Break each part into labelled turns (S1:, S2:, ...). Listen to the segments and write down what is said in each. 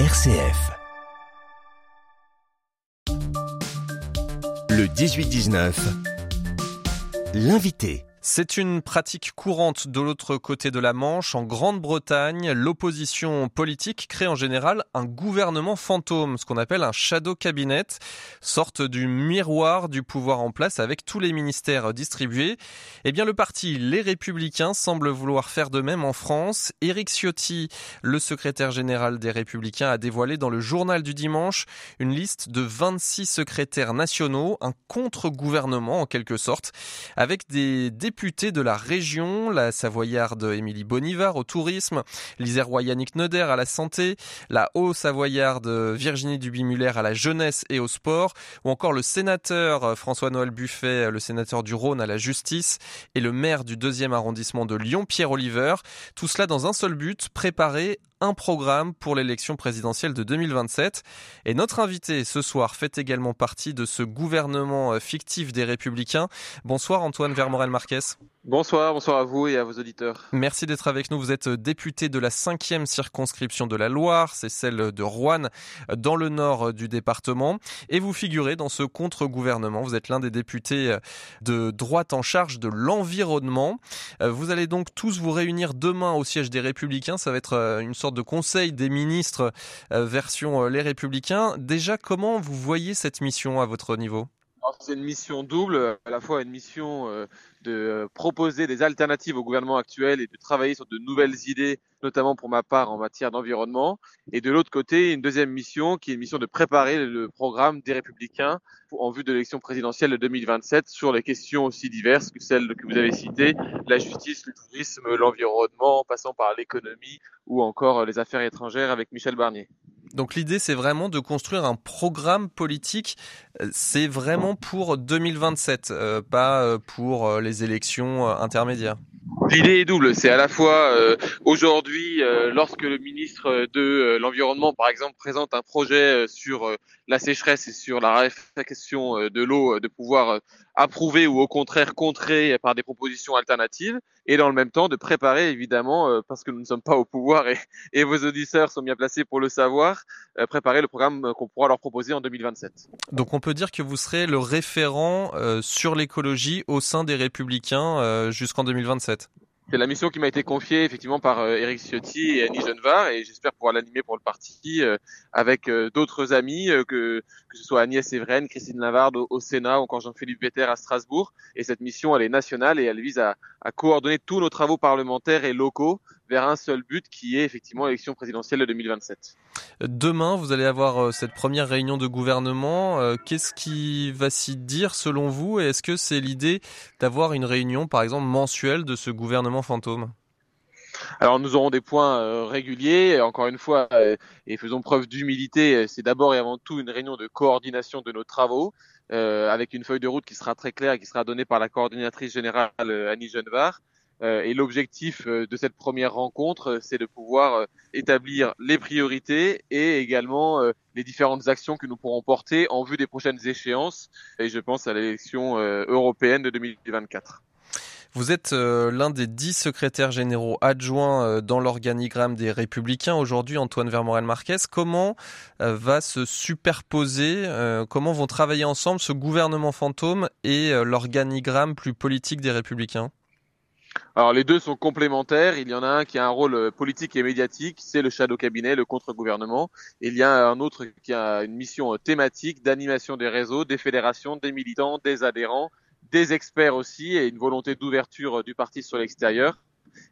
S1: RCF. Le 18-19, l'invité.
S2: C'est une pratique courante de l'autre côté de la Manche. En Grande-Bretagne, l'opposition politique crée en général un gouvernement fantôme, ce qu'on appelle un shadow cabinet, sorte du miroir du pouvoir en place avec tous les ministères distribués. Eh bien, le parti Les Républicains semble vouloir faire de même en France. Éric Ciotti, le secrétaire général des Républicains, a dévoilé dans le journal du dimanche une liste de 26 secrétaires nationaux, un contre-gouvernement en quelque sorte, avec des députés députés de la région, la savoyarde Émilie Bonivard au tourisme, l'Isérois Yannick Neuder à la santé, la haut-savoyarde Virginie Duby-Muller à la jeunesse et au sport, ou encore le sénateur François-Noël Buffet, le sénateur du Rhône à la justice, et le maire du deuxième arrondissement de Lyon, Pierre Oliver. Tout cela dans un seul but, préparer un programme pour l'élection présidentielle de 2027. Et notre invité ce soir fait également partie de ce gouvernement fictif des Républicains. Bonsoir Antoine Vermorel-Marquez.
S3: Bonsoir, bonsoir à vous et à vos auditeurs.
S2: Merci d'être avec nous. Vous êtes député de la cinquième circonscription de la Loire, c'est celle de Rouen, dans le nord du département. Et vous figurez dans ce contre-gouvernement. Vous êtes l'un des députés de droite en charge de l'environnement. Vous allez donc tous vous réunir demain au siège des Républicains. Ça va être une sorte de conseil des ministres version les Républicains. Déjà, comment vous voyez cette mission à votre niveau?
S3: C'est une mission double, à la fois une mission de proposer des alternatives au gouvernement actuel et de travailler sur de nouvelles idées, notamment pour ma part en matière d'environnement. Et de l'autre côté, une deuxième mission qui est une mission de préparer le programme des Républicains en vue de l'élection présidentielle de 2027 sur les questions aussi diverses que celles que vous avez citées, la justice, le tourisme, l'environnement, passant par l'économie ou encore les affaires étrangères avec Michel Barnier.
S2: Donc l'idée, c'est vraiment de construire un programme politique. C'est vraiment pour 2027, euh, pas pour les élections intermédiaires.
S3: L'idée est double. C'est à la fois euh, aujourd'hui, euh, lorsque le ministre de euh, l'Environnement, par exemple, présente un projet sur la sécheresse et sur la réflexion de l'eau, de pouvoir approuver ou au contraire contrer par des propositions alternatives, et dans le même temps de préparer évidemment, parce que nous ne sommes pas au pouvoir et, vos auditeurs sont bien placés pour le savoir, préparer le programme qu'on pourra leur proposer en 2027.
S2: Donc on peut dire que vous serez le référent sur l'écologie au sein des Républicains jusqu'en 2027.
S3: C'est la mission qui m'a été confiée effectivement par euh, Eric Ciotti et Annie Genevard et j'espère pouvoir l'animer pour le parti euh, avec euh, d'autres amis que que ce soit Agnès Evren, Christine Lavarde au, Sénat ou encore Jean-Philippe Vetter à Strasbourg. Et cette mission, elle est nationale et elle vise à coordonner tous nos travaux parlementaires et locaux vers un seul but qui est effectivement l'élection présidentielle de 2027.
S2: Demain, vous allez avoir cette première réunion de gouvernement. Qu'est-ce qui va s'y dire selon vous? Et est-ce que c'est l'idée d'avoir une réunion, par exemple, mensuelle de ce gouvernement fantôme?
S3: Alors nous aurons des points euh, réguliers, encore une fois, euh, et faisons preuve d'humilité, c'est d'abord et avant tout une réunion de coordination de nos travaux, euh, avec une feuille de route qui sera très claire et qui sera donnée par la coordinatrice générale Annie Genevard. Et l'objectif de cette première rencontre, c'est de pouvoir établir les priorités et également les différentes actions que nous pourrons porter en vue des prochaines échéances, et je pense à l'élection européenne de 2024.
S2: Vous êtes euh, l'un des dix secrétaires généraux adjoints euh, dans l'organigramme des Républicains aujourd'hui, Antoine Vermorel-Marquez. Comment euh, va se superposer, comment vont travailler ensemble ce gouvernement fantôme et l'organigramme plus politique des Républicains?
S3: Alors les deux sont complémentaires. Il y en a un qui a un rôle politique et médiatique, c'est le shadow cabinet, le contre-gouvernement. Il y a un autre qui a une mission thématique d'animation des réseaux, des fédérations, des militants, des adhérents, des experts aussi et une volonté d'ouverture euh, du parti sur l'extérieur.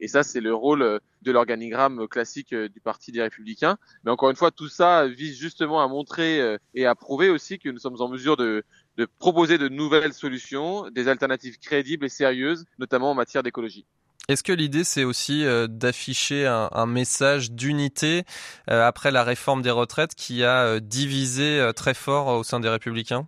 S3: Et ça, c'est le rôle euh, de l'organigramme classique euh, du Parti des Républicains. Mais encore une fois, tout ça vise justement à montrer et à prouver aussi que nous sommes en mesure de, de proposer de nouvelles solutions, des alternatives crédibles et sérieuses, notamment en matière d'écologie.
S2: Est-ce que l'idée c'est aussi d'afficher un, un, message d'unité après la réforme des retraites qui a divisé très fort au sein des Républicains?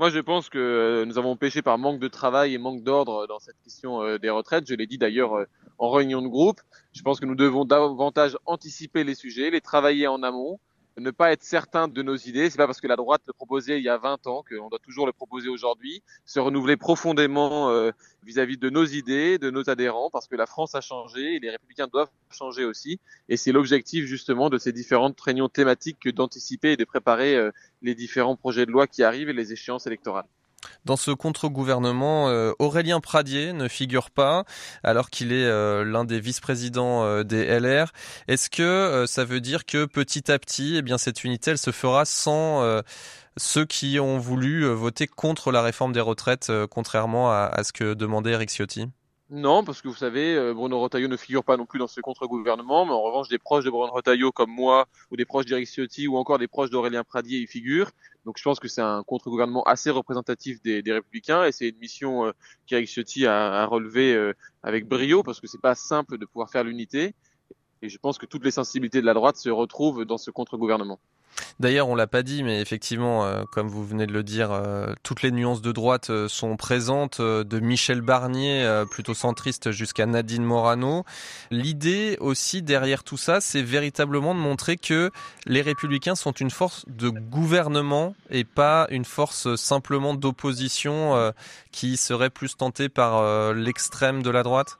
S3: Moi, je pense que euh, nous avons péché par manque de travail et manque d'ordre dans cette question euh, des retraites. Je l'ai dit d'ailleurs euh, en réunion de groupe. Je pense que nous devons davantage anticiper les sujets, les travailler en amont ne pas être certain de nos idées. C'est pas parce que la droite le proposait il y a 20 ans qu'on doit toujours le proposer aujourd'hui. Se renouveler profondément euh, vis-à-vis de nos idées, de nos adhérents, parce que la France a changé et les républicains doivent changer aussi. Et c'est l'objectif justement de ces différentes réunions thématiques d'anticiper et de préparer euh, les différents projets de loi qui arrivent et les échéances électorales.
S2: Dans ce contre-gouvernement, euh, Aurélien Pradier ne figure pas, alors qu'il est euh, l'un des vice-présidents euh, des LR. Est-ce que ça veut dire que petit à petit, eh cette unité, elle se fera sans ceux qui ont voulu voter contre la réforme des retraites, contrairement à, à, ce que demandait Eric Ciotti?
S3: Non, parce que vous savez, euh, Bruno Retailleau ne figure pas non plus dans ce contre-gouvernement, mais en revanche, des proches de Bruno Retailleau comme moi, ou des proches d'Eric Ciotti, ou encore des proches d'Aurélien Pradier y figurent. Donc je pense que c'est un contre-gouvernement assez représentatif des, Républicains, et c'est une mission euh, qu'Eric Ciotti a, a relevée euh, avec brio, parce que c'est pas simple de pouvoir faire l'unité. Et je pense que toutes les sensibilités de la droite se retrouvent dans ce contre-gouvernement.
S2: D'ailleurs, on l'a pas dit, mais effectivement, euh, comme vous venez de le dire, euh, toutes les nuances de droite euh, sont présentes, de Michel Barnier, plutôt centriste, jusqu'à Nadine Morano. L'idée aussi derrière tout ça, c'est véritablement de montrer que les républicains sont une force de gouvernement et pas une force simplement d'opposition qui serait plus tentée par l'extrême de la droite.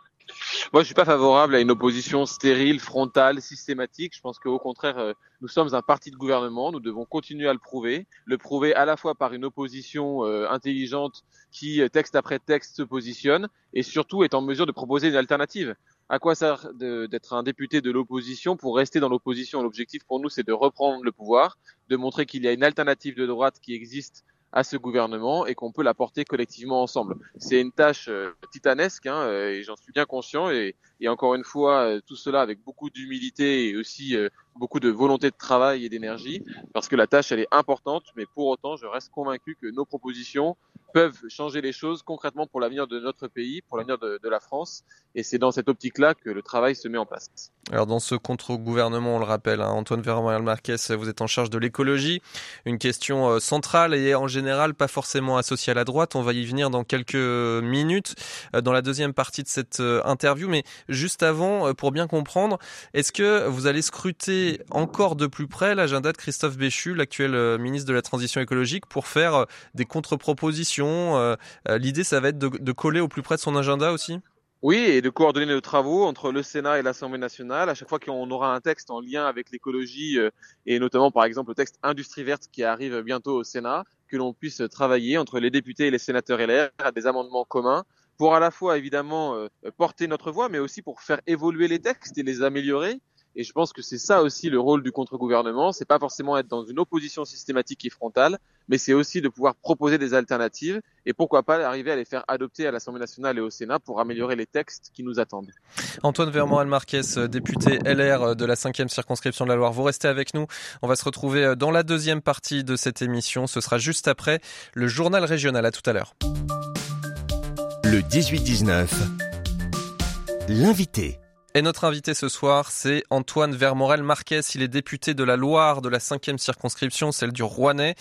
S3: Moi, je suis pas favorable à une opposition stérile, frontale, systématique. Je pense qu'au contraire, euh, nous sommes un parti de gouvernement. Nous devons continuer à le prouver, le prouver à la fois par une opposition euh, intelligente qui, euh, texte après texte, se positionne, et surtout est en mesure de proposer une alternative. À quoi sert d'être un député de l'opposition pour rester dans l'opposition? L'objectif pour nous, c'est de reprendre le pouvoir, de montrer qu'il y a une alternative de droite qui existe à ce gouvernement et qu'on peut la porter collectivement ensemble. C'est une tâche euh, titanesque hein, euh, et j'en suis bien conscient et, et encore une fois euh, tout cela avec beaucoup d'humilité et aussi beaucoup de volonté de travail et d'énergie parce que la tâche elle est importante mais pour autant je reste convaincu que nos propositions peuvent changer les choses concrètement pour l'avenir de notre pays, pour l'avenir de, de, la France. Et c'est dans cette optique-là que le travail se met en place.
S2: Alors dans ce contre-gouvernement, on le rappelle, hein, Antoine Véran Marquez, vous êtes en charge de l'écologie, une question euh, centrale et en général pas forcément associée à la droite. On va y venir dans quelques minutes euh, dans la deuxième partie de cette euh, interview. Mais juste avant, pour bien comprendre, est-ce que vous allez scruter encore de plus près l'agenda de Christophe Béchu, l'actuel ministre de la Transition écologique, pour faire des contre-propositions l'idée, ça va être de, coller au plus près de son agenda aussi?
S3: Oui, et de coordonner nos travaux entre le Sénat et l'Assemblée nationale. À chaque fois qu'on aura un texte en lien avec l'écologie, euh, et notamment par exemple le texte Industrie verte qui arrive bientôt au Sénat, que l'on puisse travailler entre les députés et les sénateurs LR à des amendements communs pour à la fois évidemment porter notre voix, mais aussi pour faire évoluer les textes et les améliorer. Et je pense que c'est ça aussi le rôle du contre-gouvernement. C'est pas forcément être dans une opposition systématique et frontale, mais c'est aussi de pouvoir proposer des alternatives et pourquoi pas arriver à les faire adopter à l'Assemblée nationale et au Sénat pour améliorer les textes qui nous attendent.
S2: Antoine Vermoral Marquez, député LR de la 5e circonscription de la Loire, vous restez avec nous. On va se retrouver dans la deuxième partie de cette émission. Ce sera juste après le journal régional. À tout à l'heure.
S1: Le 18-19, l'invité.
S2: Et notre invité ce soir, c'est Antoine Vermorel Marquez. Il est député de la Loire de la cinquième circonscription, celle du Rouennais.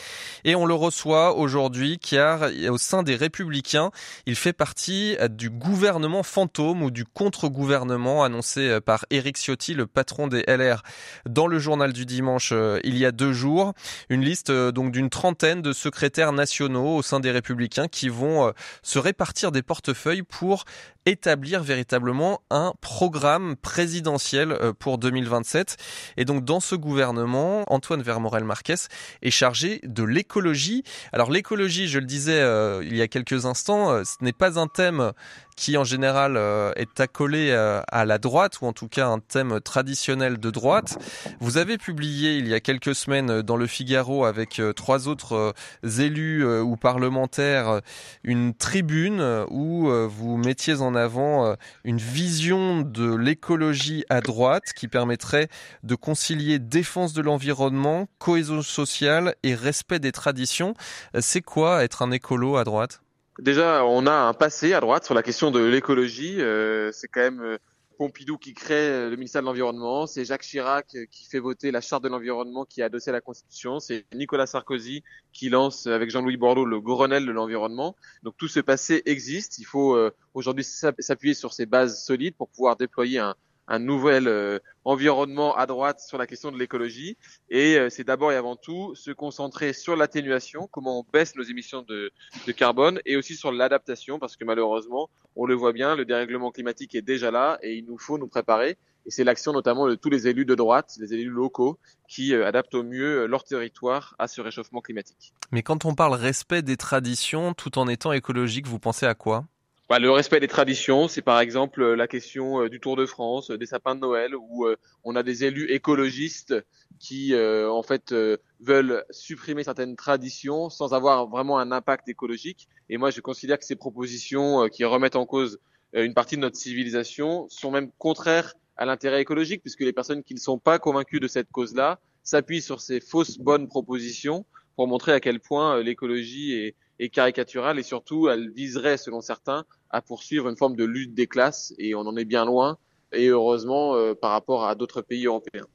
S2: Et on le reçoit aujourd'hui car au sein des Républicains, il fait partie du gouvernement fantôme ou du contre-gouvernement annoncé par Éric Ciotti, le patron des LR, dans le journal du dimanche euh, il y a deux jours. Une liste euh, donc d'une trentaine de secrétaires nationaux au sein des Républicains qui vont euh, se répartir des portefeuilles pour établir véritablement un programme présidentiel euh, pour 2027. Et donc dans ce gouvernement, Antoine Vermorel Marquez est chargé de l'écologie. Alors l'écologie, je le disais euh, il y a quelques instants, euh, ce n'est pas un thème qui en général euh, est accolé euh, à la droite, ou en tout cas un thème traditionnel de droite. Vous avez publié il y a quelques semaines dans le Figaro avec euh, trois autres élus ou parlementaires une tribune où vous mettiez en avant une vision de l'écologie à droite qui permettrait de concilier défense de l'environnement, cohésion sociale et respect des traditions. C'est quoi être un écolo à droite?
S3: Déjà, on a un passé à droite sur la question de l'écologie. Euh, c'est quand même euh, Pompidou qui crée euh, le ministère de l'Environnement. C'est Jacques Chirac qui fait voter la charte de l'environnement qui est adossée à la Constitution. C'est Nicolas Sarkozy qui lance avec Jean-Louis Borloo le Grenelle de l'environnement. Donc tout ce passé existe. Il faut aujourd'hui s'appuyer sur ces bases solides pour pouvoir déployer un, un nouvel euh, environnement à droite sur la question de l'écologie. Et euh, c'est d'abord et avant tout se concentrer sur l'atténuation, comment on baisse nos émissions de, de carbone, et aussi sur l'adaptation, parce que malheureusement, on le voit bien, le dérèglement climatique est déjà là et il nous faut nous préparer. Et c'est l'action notamment de tous les élus de droite, les élus locaux, qui euh, adaptent au mieux leur territoire à ce réchauffement climatique.
S2: Mais quand on parle respect des traditions tout en étant écologique, vous pensez à quoi?
S3: Bah, le respect des traditions, c'est par exemple euh, la question euh, du Tour de France, des sapins de Noël, où on a des élus écologistes qui, en fait, veulent supprimer certaines traditions sans avoir vraiment un impact écologique. Et moi, je considère que ces propositions qui remettent en cause une partie de notre civilisation sont même contraires à l'intérêt écologique, puisque les personnes qui ne sont pas convaincues de cette cause-là s'appuient sur ces fausses bonnes propositions pour montrer à quel point euh, l'écologie est, est, caricaturale et surtout elle viserait, selon certains, à poursuivre une forme de lutte des classes et on en est bien loin et heureusement euh, par rapport à d'autres pays européens.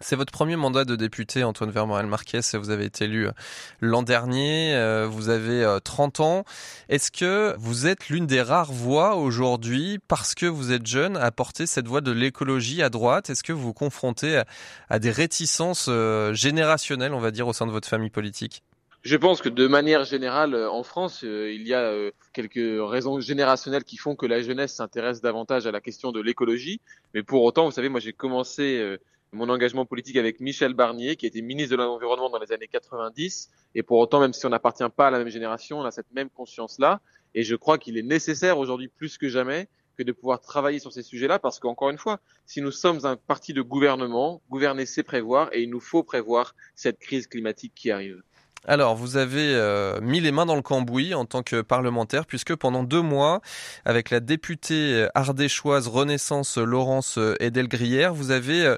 S2: C'est votre premier mandat de député, Antoine Vermorel Marquez. Vous avez été élu euh, l'an dernier. Euh, vous avez 30 euh, ans. Est-ce que vous êtes l'une des rares voix aujourd'hui, parce que vous êtes jeune, à porter cette voix de l'écologie à droite? Est-ce que vous vous confrontez à des réticences générationnelles, on va dire, au sein de votre famille politique?
S3: Je pense que de manière générale, en France, il y a quelques raisons générationnelles qui font que la jeunesse s'intéresse davantage à la question de l'écologie. Mais pour autant, vous savez, moi j'ai commencé mon engagement politique avec Michel Barnier, qui était ministre de l'Environnement dans les années 90. Et pour autant, même si on n'appartient pas à la même génération, on a cette même conscience-là. Et je crois qu'il est nécessaire aujourd'hui plus que jamais que de pouvoir travailler sur ces sujets-là, parce qu'encore une fois, si nous sommes un parti de gouvernement, gouverner c'est prévoir, et il nous faut prévoir cette crise climatique qui arrive.
S2: Alors, vous avez euh, mis les mains dans le cambouis en tant que parlementaire, puisque pendant deux mois, avec la députée ardéchoise Renaissance Laurence Edelgrière, vous avez euh,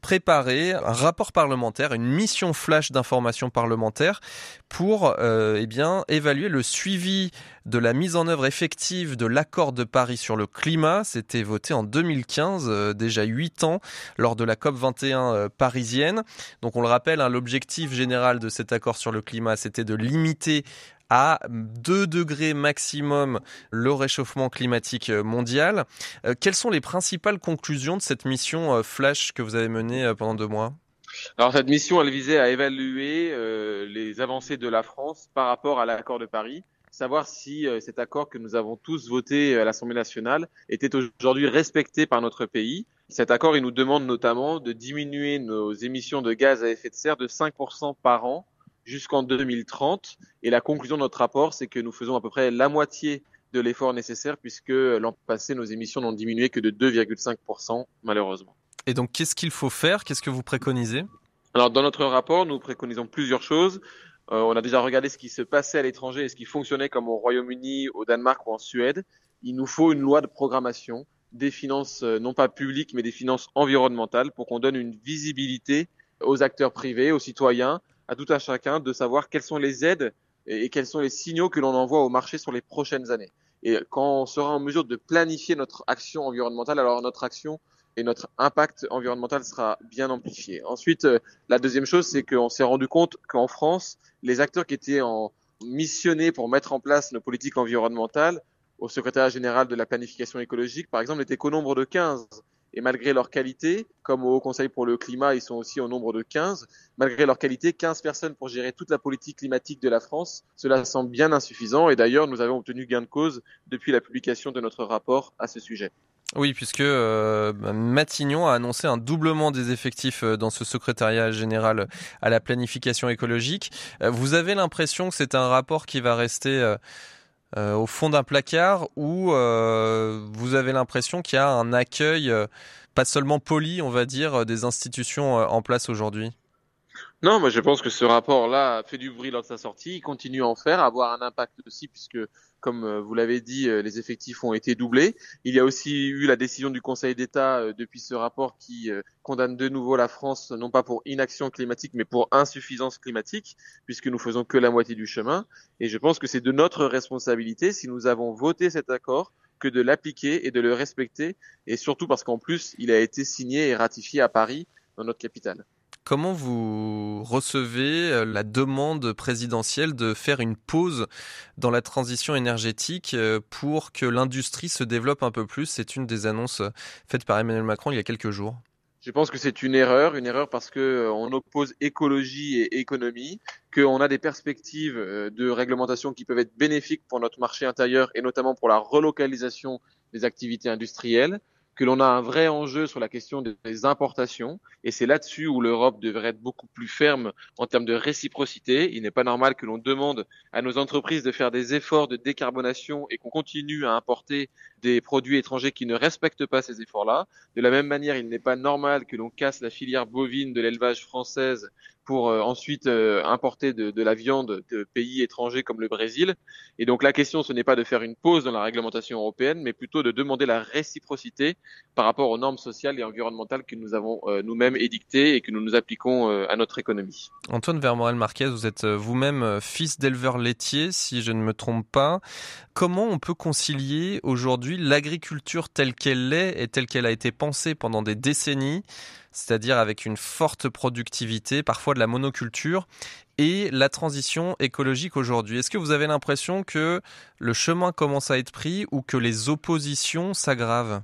S2: préparer un rapport parlementaire, une mission flash d'information parlementaire pour euh, eh bien évaluer le suivi de la mise en œuvre effective de l'accord de Paris sur le climat. C'était voté en 2015, euh, déjà huit ans, lors de la COP 21 euh, parisienne. Donc on le rappelle, hein, l'objectif général de cet accord sur le climat, c'était de limiter à 2 degrés maximum le réchauffement climatique euh, mondial. Euh, quelles sont les principales conclusions de cette mission euh, flash que vous avez menée pendant deux mois?
S3: Alors cette mission, elle visait à évaluer les avancées de la France par rapport à l'accord de Paris, savoir si cet accord que nous avons tous voté à l'Assemblée nationale était aujourd'hui respecté par notre pays. Cet accord, il nous demande notamment de diminuer nos émissions de gaz à effet de serre de 5% par an jusqu'en 2030. Et la conclusion de notre rapport, c'est que nous faisons à peu près la moitié de l'effort nécessaire puisque l'an passé, nos émissions n'ont diminué que de 2,5% malheureusement.
S2: Et donc, qu'est-ce qu'il faut faire? Qu'est-ce que vous préconisez?
S3: Alors, dans notre rapport, nous préconisons plusieurs choses. Euh, on a déjà regardé ce qui se passait à l'étranger et ce qui fonctionnait comme au Royaume-Uni, au Danemark ou en Suède. Il nous faut une loi de programmation des finances, euh, non pas publiques, mais des finances environnementales pour qu'on donne une visibilité aux acteurs privés, aux citoyens, à tout un chacun de savoir quelles sont les aides et, quels sont les signaux que l'on envoie au marché sur les prochaines années. Et quand on sera en mesure de planifier notre action environnementale, alors notre action et notre impact environnemental sera bien amplifié. Ensuite, euh, la deuxième chose, c'est qu'on s'est rendu compte qu'en France, les acteurs qui étaient en missionnés pour mettre en place nos politiques environnementales, au secrétariat général de la planification écologique, par exemple, n'étaient qu'au nombre de 15. Et malgré leur qualité, comme au Haut Conseil pour le climat, ils sont aussi au nombre de 15. Malgré leur qualité, 15 personnes pour gérer toute la politique climatique de la France, cela semble bien insuffisant. Et d'ailleurs, nous avons obtenu gain de cause depuis la publication de notre rapport à ce sujet.
S2: Oui, puisque euh, Matignon a annoncé un doublement des effectifs euh, dans ce secrétariat général à la planification écologique. Euh, vous avez l'impression que c'est un rapport qui va rester euh, au fond d'un placard où euh, vous avez l'impression qu'il y a un accueil euh, pas seulement poli, on va dire, des institutions en place aujourd'hui.
S3: Non, moi je pense que ce rapport-là fait du bruit lors de sa sortie, il continue à en faire, à avoir un impact aussi, puisque comme euh, vous l'avez dit, euh, les effectifs ont été doublés. Il y a aussi eu la décision du Conseil d'État euh, depuis ce rapport qui condamne de nouveau la France, non pas pour inaction climatique, mais pour insuffisance climatique, puisque nous faisons que la moitié du chemin. Et je pense que c'est de notre responsabilité, si nous avons voté cet accord, que de l'appliquer et de le respecter, et surtout parce qu'en plus, il a été signé et ratifié à Paris, dans notre capitale.
S2: Comment vous recevez euh, la demande présidentielle de faire une pause dans la transition énergétique euh, pour que l'industrie se développe un peu plus? C'est une des annonces faites par Emmanuel Macron il y a quelques jours.
S3: Je pense que c'est une erreur, une erreur parce que euh, on oppose écologie et économie, qu'on a des perspectives euh, de réglementation qui peuvent être bénéfiques pour notre marché intérieur et notamment pour la relocalisation des activités industrielles, que l'on a un vrai enjeu sur la question des importations, et c'est là-dessus où l'Europe devrait être beaucoup plus ferme en termes de réciprocité. Il n'est pas normal que l'on demande à nos entreprises de faire des efforts de décarbonation et qu'on continue à importer des produits étrangers qui ne respectent pas ces efforts-là. De la même manière, il n'est pas normal que l'on casse la filière bovine de l'élevage française pour euh, ensuite euh, importer de, la viande de pays étrangers comme le Brésil. Et donc la question, ce n'est pas de faire une pause dans la réglementation européenne, mais plutôt de demander la réciprocité par rapport aux normes sociales et environnementales que nous avons euh, nous-mêmes édictées et que nous nous appliquons à notre économie.
S2: Antoine Vermorel Marquez, vous êtes vous-même fils d'éleveur laitier, si je ne me trompe pas. Comment on peut concilier aujourd'hui l'agriculture telle qu'elle est et telle qu'elle a été pensée pendant des décennies c'est-à-dire avec une forte productivité, parfois de la monoculture, et la transition écologique aujourd'hui. Est-ce que vous avez l'impression que le chemin commence à être pris ou que les oppositions s'aggravent?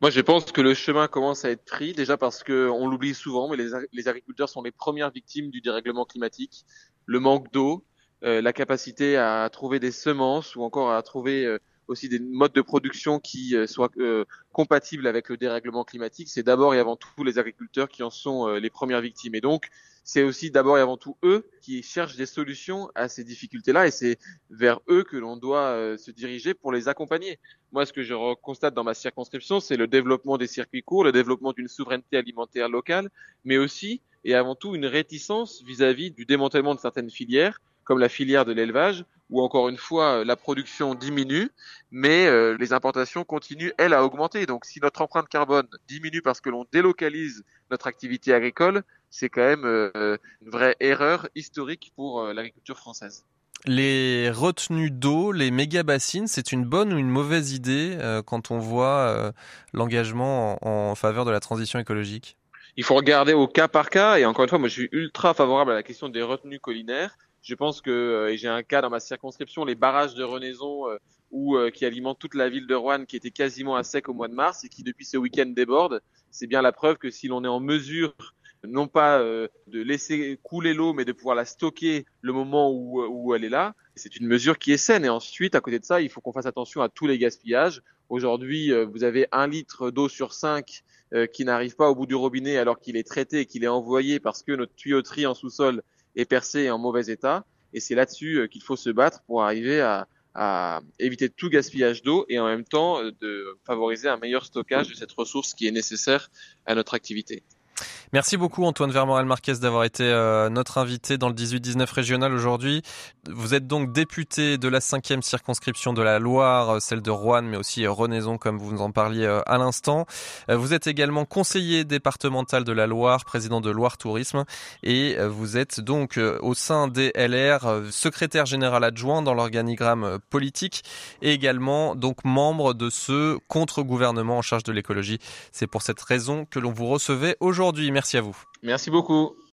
S3: Moi, je pense que le chemin commence à être pris, déjà parce que on l'oublie souvent, mais les, agriculteurs sont les premières victimes du dérèglement climatique. Le manque d'eau, euh, la capacité à trouver des semences ou encore à trouver euh, aussi des modes de production qui euh, soient euh, compatibles avec le dérèglement climatique, c'est d'abord et avant tout les agriculteurs qui en sont euh, les premières victimes. Et donc, c'est aussi d'abord et avant tout eux qui cherchent des solutions à ces difficultés-là, et c'est vers eux que l'on doit se diriger pour les accompagner. Moi, ce que je constate dans ma circonscription, c'est le développement des circuits courts, le développement d'une souveraineté alimentaire locale, mais aussi et avant tout une réticence vis-à-vis -vis du démantèlement de certaines filières, comme la filière de l'élevage, où encore une fois euh, la production diminue, mais euh, les importations continuent, elles, à augmenter. Donc si notre empreinte carbone diminue parce que l'on délocalise notre activité agricole, c'est quand même euh, une vraie erreur historique pour l'agriculture française.
S2: Les retenues d'eau, les méga-bassines, c'est une bonne ou une mauvaise idée quand on voit l'engagement en faveur de la transition écologique?
S3: Il faut regarder au cas par cas. Et encore une fois, moi, je suis ultra favorable à la question des retenues collinaires. Je pense que euh, et j'ai un cas dans ma circonscription, les barrages de Renaison euh, euh, qui alimentent toute la ville de Rouen, qui était quasiment à sec au mois de mars et qui depuis ce week-end déborde. C'est bien la preuve que si l'on est en mesure non pas de laisser couler l'eau, mais de pouvoir la stocker le moment où, où elle est là. C'est une mesure qui est saine. Et ensuite, à côté de ça, il faut qu'on fasse attention à tous les gaspillages. Aujourd'hui, vous avez un litre d'eau sur cinq qui n'arrive pas au bout du robinet alors qu'il est traité et qu'il est envoyé parce que notre tuyauterie en sous-sol est percé et en mauvais état. Et c'est là-dessus euh, qu'il faut se battre pour arriver à, à éviter tout gaspillage d'eau et en même temps euh, de favoriser un meilleur stockage de cette ressource qui est nécessaire à notre activité.
S2: Merci beaucoup Antoine Vermorel Marquez d'avoir été euh, notre invité dans le 18-19 régional aujourd'hui. Vous êtes donc député de la cinquième circonscription de la Loire, euh, celle de Rouen, mais aussi euh, Renaison comme vous nous en parliez à l'instant. Vous êtes également conseiller départemental de la Loire, président de Loire Tourisme, et vous êtes donc au sein des LR secrétaire général adjoint dans l'organigramme politique et également donc membre de ce contre-gouvernement en charge de l'écologie. C'est pour cette raison que l'on vous recevait aujourd'hui. Merci à vous.
S3: Merci beaucoup.